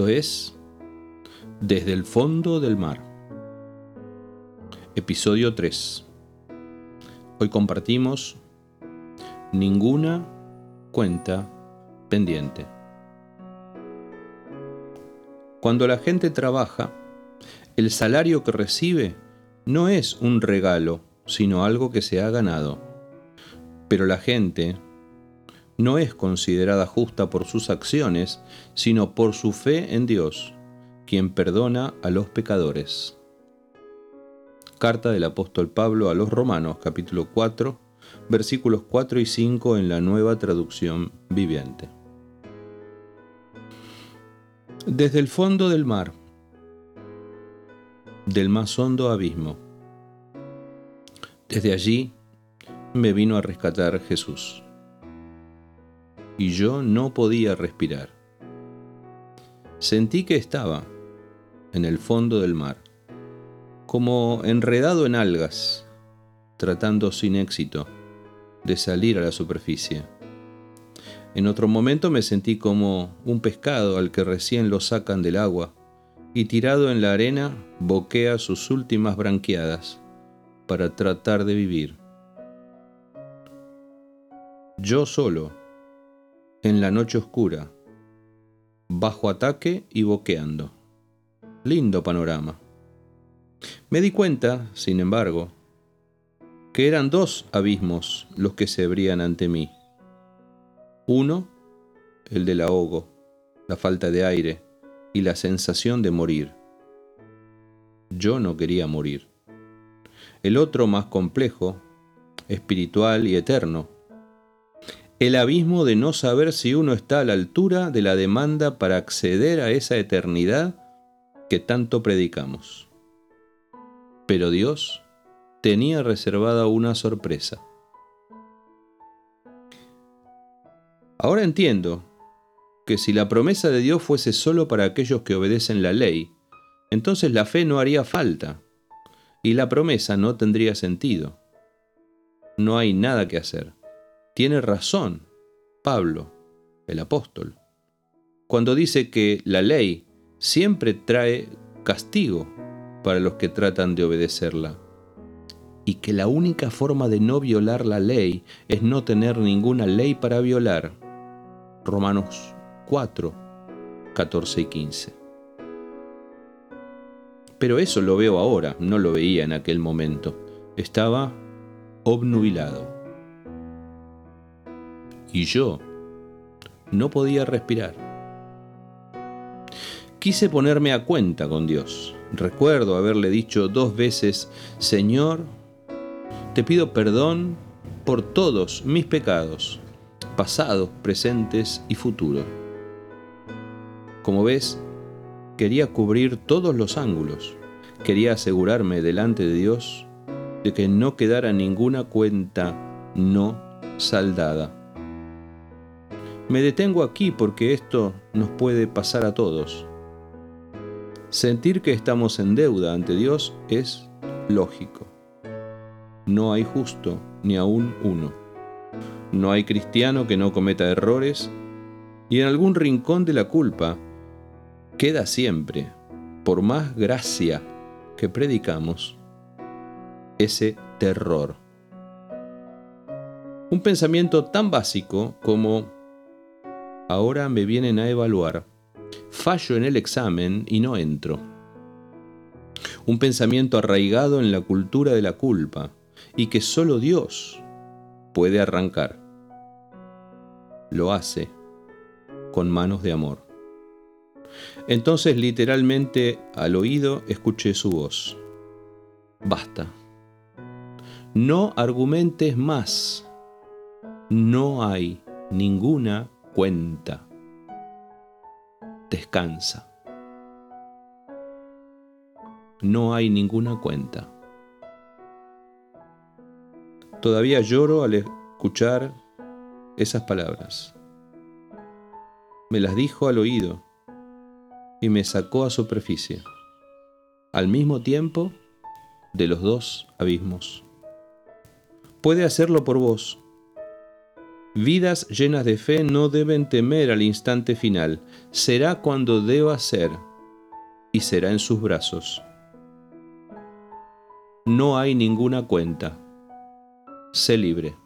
Esto es Desde el fondo del mar. Episodio 3. Hoy compartimos Ninguna cuenta pendiente. Cuando la gente trabaja, el salario que recibe no es un regalo, sino algo que se ha ganado. Pero la gente no es considerada justa por sus acciones, sino por su fe en Dios, quien perdona a los pecadores. Carta del apóstol Pablo a los Romanos, capítulo 4, versículos 4 y 5 en la nueva traducción viviente. Desde el fondo del mar, del más hondo abismo, desde allí me vino a rescatar Jesús y yo no podía respirar. Sentí que estaba en el fondo del mar, como enredado en algas, tratando sin éxito de salir a la superficie. En otro momento me sentí como un pescado al que recién lo sacan del agua y tirado en la arena boquea sus últimas branquiadas para tratar de vivir. Yo solo en la noche oscura, bajo ataque y boqueando. Lindo panorama. Me di cuenta, sin embargo, que eran dos abismos los que se abrían ante mí. Uno, el del ahogo, la falta de aire y la sensación de morir. Yo no quería morir. El otro más complejo, espiritual y eterno, el abismo de no saber si uno está a la altura de la demanda para acceder a esa eternidad que tanto predicamos. Pero Dios tenía reservada una sorpresa. Ahora entiendo que si la promesa de Dios fuese solo para aquellos que obedecen la ley, entonces la fe no haría falta y la promesa no tendría sentido. No hay nada que hacer. Tiene razón Pablo, el apóstol, cuando dice que la ley siempre trae castigo para los que tratan de obedecerla y que la única forma de no violar la ley es no tener ninguna ley para violar. Romanos 4, 14 y 15. Pero eso lo veo ahora, no lo veía en aquel momento. Estaba obnubilado y yo no podía respirar. Quise ponerme a cuenta con Dios. Recuerdo haberle dicho dos veces, Señor, te pido perdón por todos mis pecados, pasados, presentes y futuros. Como ves, quería cubrir todos los ángulos. Quería asegurarme delante de Dios de que no quedara ninguna cuenta no saldada. Me detengo aquí porque esto nos puede pasar a todos. Sentir que estamos en deuda ante Dios es lógico. No hay justo ni aún uno. No hay cristiano que no cometa errores y en algún rincón de la culpa queda siempre, por más gracia que predicamos, ese terror. Un pensamiento tan básico como ahora me vienen a evaluar, fallo en el examen y no entro. Un pensamiento arraigado en la cultura de la culpa y que solo Dios puede arrancar. Lo hace con manos de amor. Entonces literalmente al oído escuché su voz. Basta. No argumentes más. No hay ninguna cuenta. Descansa. No hay ninguna cuenta. Todavía lloro al escuchar esas palabras. Me las dijo al oído y me sacó a superficie, al mismo tiempo de los dos abismos. Puede hacerlo por vos Vidas llenas de fe no deben temer al instante final. Será cuando deba ser y será en sus brazos. No hay ninguna cuenta. Sé libre.